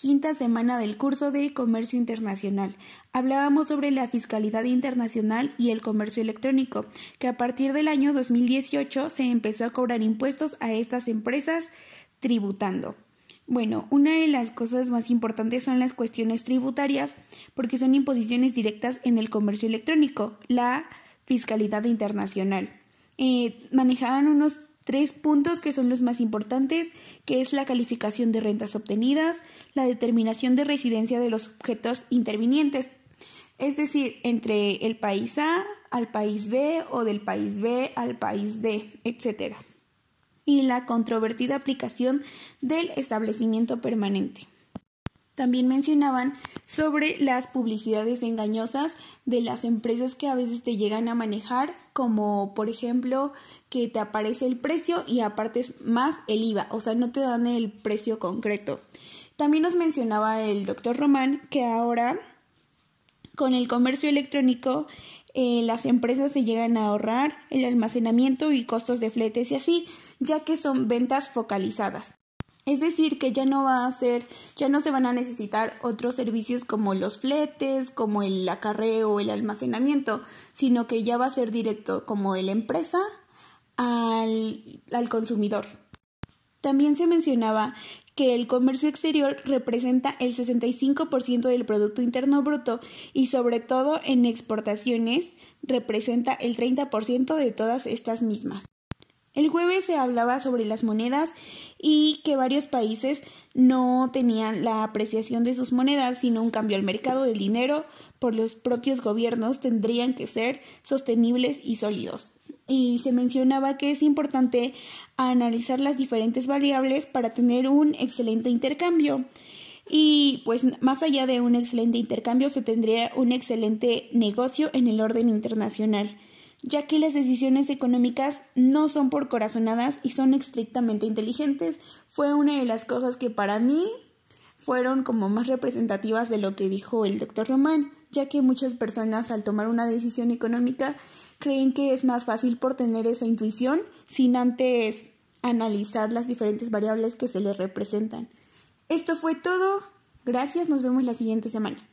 quinta semana del curso de Comercio Internacional. Hablábamos sobre la fiscalidad internacional y el comercio electrónico, que a partir del año 2018 se empezó a cobrar impuestos a estas empresas tributando. Bueno, una de las cosas más importantes son las cuestiones tributarias, porque son imposiciones directas en el comercio electrónico, la fiscalidad internacional. Eh, manejaban unos tres puntos que son los más importantes, que es la calificación de rentas obtenidas, la determinación de residencia de los objetos intervinientes, es decir, entre el país A al país B o del país B al país D, etc y la controvertida aplicación del establecimiento permanente. También mencionaban sobre las publicidades engañosas de las empresas que a veces te llegan a manejar, como por ejemplo que te aparece el precio y apartes más el IVA, o sea, no te dan el precio concreto. También nos mencionaba el doctor Román que ahora con el comercio electrónico eh, las empresas se llegan a ahorrar el almacenamiento y costos de fletes y así, ya que son ventas focalizadas. Es decir, que ya no va a ser, ya no se van a necesitar otros servicios como los fletes, como el acarreo el almacenamiento, sino que ya va a ser directo como de la empresa al, al consumidor. También se mencionaba que el comercio exterior representa el 65% del Producto Interno Bruto y sobre todo en exportaciones representa el 30% de todas estas mismas. El jueves se hablaba sobre las monedas y que varios países no tenían la apreciación de sus monedas, sino un cambio al mercado del dinero por los propios gobiernos tendrían que ser sostenibles y sólidos y se mencionaba que es importante analizar las diferentes variables para tener un excelente intercambio. Y pues más allá de un excelente intercambio se tendría un excelente negocio en el orden internacional, ya que las decisiones económicas no son por corazonadas y son estrictamente inteligentes. Fue una de las cosas que para mí fueron como más representativas de lo que dijo el doctor Román, ya que muchas personas al tomar una decisión económica creen que es más fácil por tener esa intuición sin antes analizar las diferentes variables que se les representan. Esto fue todo. Gracias, nos vemos la siguiente semana.